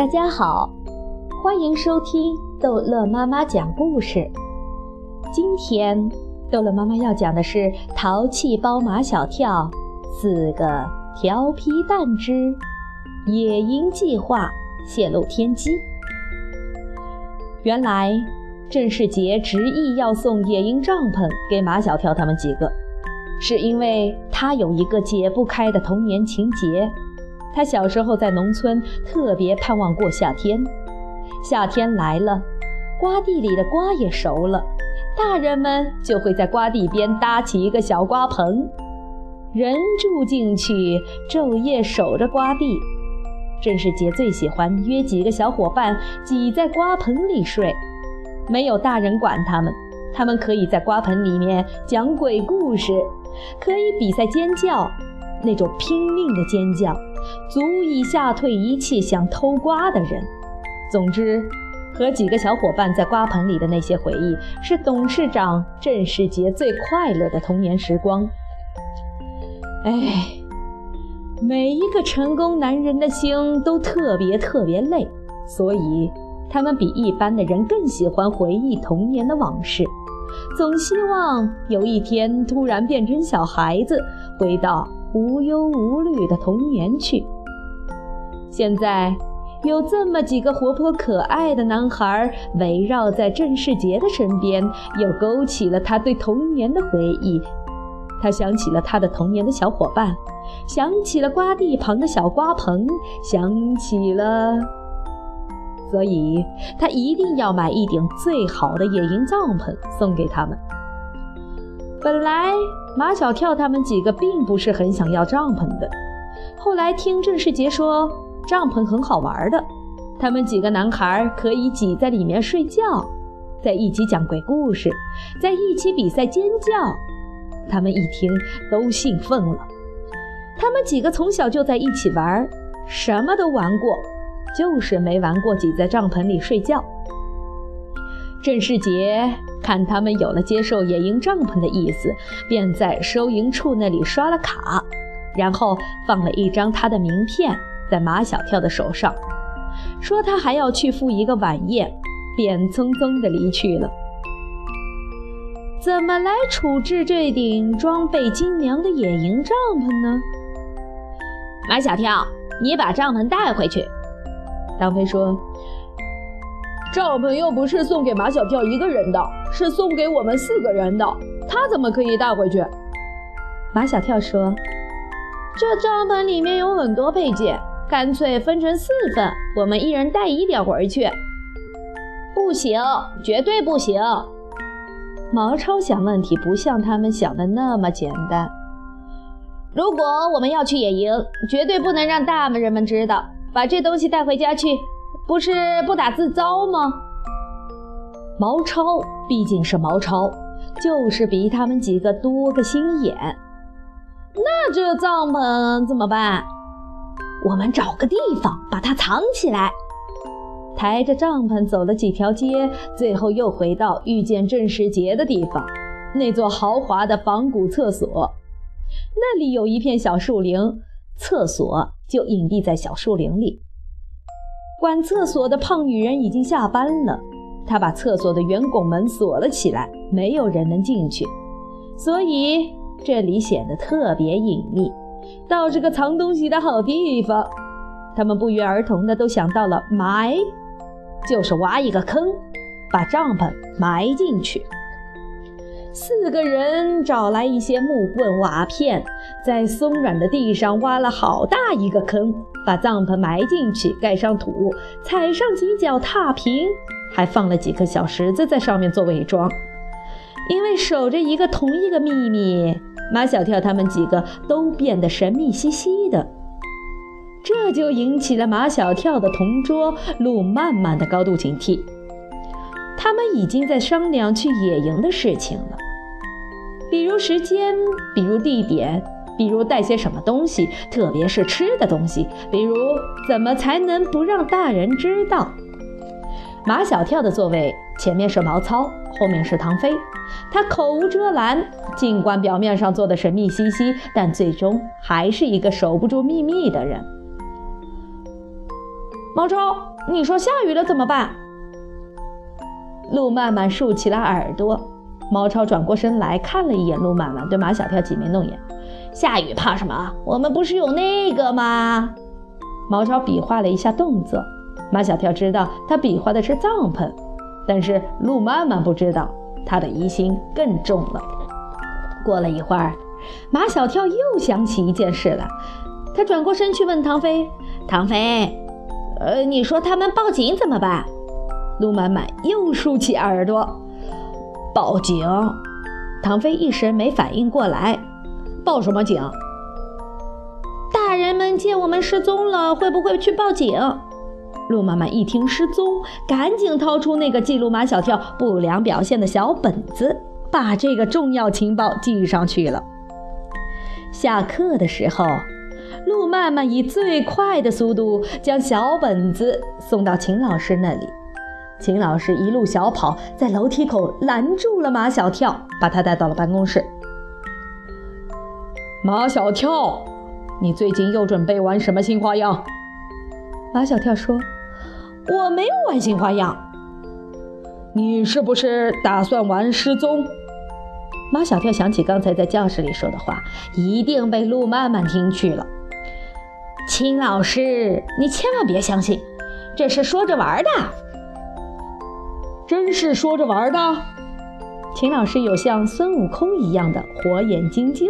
大家好，欢迎收听逗乐妈妈讲故事。今天逗乐妈妈要讲的是《淘气包马小跳》四个调皮蛋之野营计划泄露天机。原来郑世杰执意要送野营帐篷给马小跳他们几个，是因为他有一个解不开的童年情结。他小时候在农村，特别盼望过夏天。夏天来了，瓜地里的瓜也熟了，大人们就会在瓜地边搭起一个小瓜棚，人住进去，昼夜守着瓜地。郑世杰最喜欢约几个小伙伴挤在瓜棚里睡，没有大人管他们，他们可以在瓜棚里面讲鬼故事，可以比赛尖叫，那种拼命的尖叫。足以吓退一切想偷瓜的人。总之，和几个小伙伴在瓜棚里的那些回忆，是董事长郑世杰最快乐的童年时光。哎，每一个成功男人的心都特别特别累，所以他们比一般的人更喜欢回忆童年的往事，总希望有一天突然变成小孩子，回到。无忧无虑的童年去。现在有这么几个活泼可爱的男孩围绕在郑世杰的身边，又勾起了他对童年的回忆。他想起了他的童年的小伙伴，想起了瓜地旁的小瓜棚，想起了……所以他一定要买一顶最好的野营帐篷送给他们。本来马小跳他们几个并不是很想要帐篷的，后来听郑世杰说帐篷很好玩的，他们几个男孩可以挤在里面睡觉，在一起讲鬼故事，在一起比赛尖叫，他们一听都兴奋了。他们几个从小就在一起玩，什么都玩过，就是没玩过挤在帐篷里睡觉。郑世杰看他们有了接受野营帐篷的意思，便在收银处那里刷了卡，然后放了一张他的名片在马小跳的手上，说他还要去赴一个晚宴，便匆匆地离去了。怎么来处置这顶装备精良的野营帐篷呢？马小跳，你把帐篷带回去。张飞说。帐篷又不是送给马小跳一个人的，是送给我们四个人的，他怎么可以带回去？马小跳说：“这帐篷里面有很多配件，干脆分成四份，我们一人带一点回去。”不行，绝对不行！毛超想问题不像他们想的那么简单。如果我们要去野营，绝对不能让大人们知道，把这东西带回家去。不是不打自招吗？毛超毕竟是毛超，就是比他们几个多个心眼。那这帐篷怎么办？我们找个地方把它藏起来。抬着帐篷走了几条街，最后又回到遇见郑世杰的地方，那座豪华的仿古厕所。那里有一片小树林，厕所就隐蔽在小树林里。管厕所的胖女人已经下班了，她把厕所的圆拱门锁了起来，没有人能进去，所以这里显得特别隐秘，倒是个藏东西的好地方。他们不约而同的都想到了埋，就是挖一个坑，把帐篷埋进去。四个人找来一些木棍、瓦片，在松软的地上挖了好大一个坑，把帐篷埋进去，盖上土，踩上几脚踏平，还放了几颗小石子在上面做伪装。因为守着一个同一个秘密，马小跳他们几个都变得神秘兮兮的，这就引起了马小跳的同桌陆漫漫的高度警惕。他们已经在商量去野营的事情了，比如时间，比如地点，比如带些什么东西，特别是吃的东西，比如怎么才能不让大人知道。马小跳的座位前面是毛糙，后面是唐飞，他口无遮拦，尽管表面上做的神秘兮兮，但最终还是一个守不住秘密的人。毛超，你说下雨了怎么办？路曼曼竖起了耳朵。毛超转过身来看了一眼路曼曼，对马小跳挤眉弄眼：“下雨怕什么？我们不是有那个吗？”毛超比划了一下动作，马小跳知道他比划的是帐篷，但是路曼曼不知道，他的疑心更重了。过了一会儿，马小跳又想起一件事来，他转过身去问唐飞：“唐飞，呃，你说他们报警怎么办？”路曼曼又竖起耳朵。报警！唐飞一时没反应过来，报什么警？大人们见我们失踪了，会不会去报警？陆妈妈一听失踪，赶紧掏出那个记录马小跳不良表现的小本子，把这个重要情报记上去了。下课的时候，陆曼曼以最快的速度将小本子送到秦老师那里。秦老师一路小跑，在楼梯口拦住了马小跳，把他带到了办公室。马小跳，你最近又准备玩什么新花样？马小跳说：“我没有玩新花样。”你是不是打算玩失踪？马小跳想起刚才在教室里说的话，一定被陆曼曼听去了。秦老师，你千万别相信，这是说着玩的。真是说着玩的。秦老师有像孙悟空一样的火眼金睛，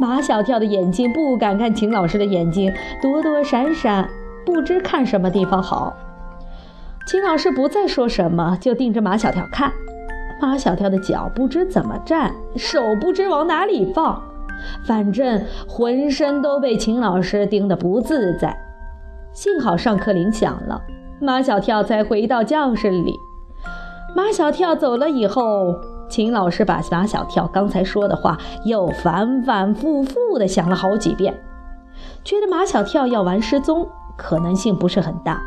马小跳的眼睛不敢看秦老师的眼睛，躲躲闪闪，不知看什么地方好。秦老师不再说什么，就盯着马小跳看。马小跳的脚不知怎么站，手不知往哪里放，反正浑身都被秦老师盯得不自在。幸好上课铃响了，马小跳才回到教室里。马小跳走了以后，秦老师把马小跳刚才说的话又反反复复地想了好几遍，觉得马小跳要玩失踪可能性不是很大。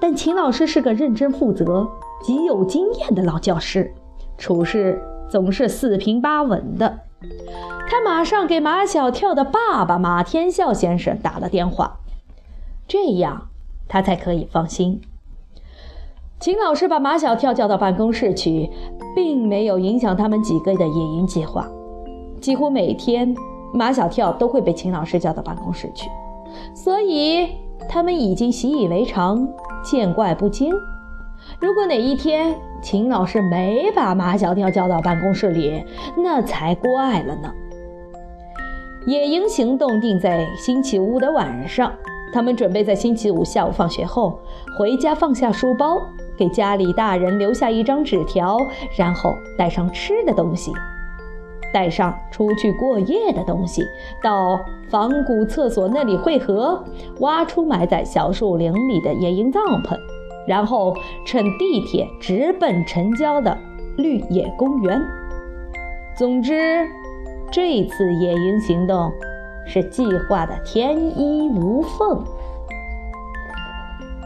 但秦老师是个认真负责、极有经验的老教师，处事总是四平八稳的。他马上给马小跳的爸爸马天笑先生打了电话，这样他才可以放心。秦老师把马小跳叫到办公室去，并没有影响他们几个的野营计划。几乎每天，马小跳都会被秦老师叫到办公室去，所以他们已经习以为常，见怪不惊。如果哪一天秦老师没把马小跳叫到办公室里，那才怪了呢。野营行动定在星期五的晚上，他们准备在星期五下午放学后回家，放下书包。给家里大人留下一张纸条，然后带上吃的东西，带上出去过夜的东西，到仿古厕所那里汇合，挖出埋在小树林里的野营帐篷，然后乘地铁直奔城郊的绿野公园。总之，这次野营行动是计划的天衣无缝。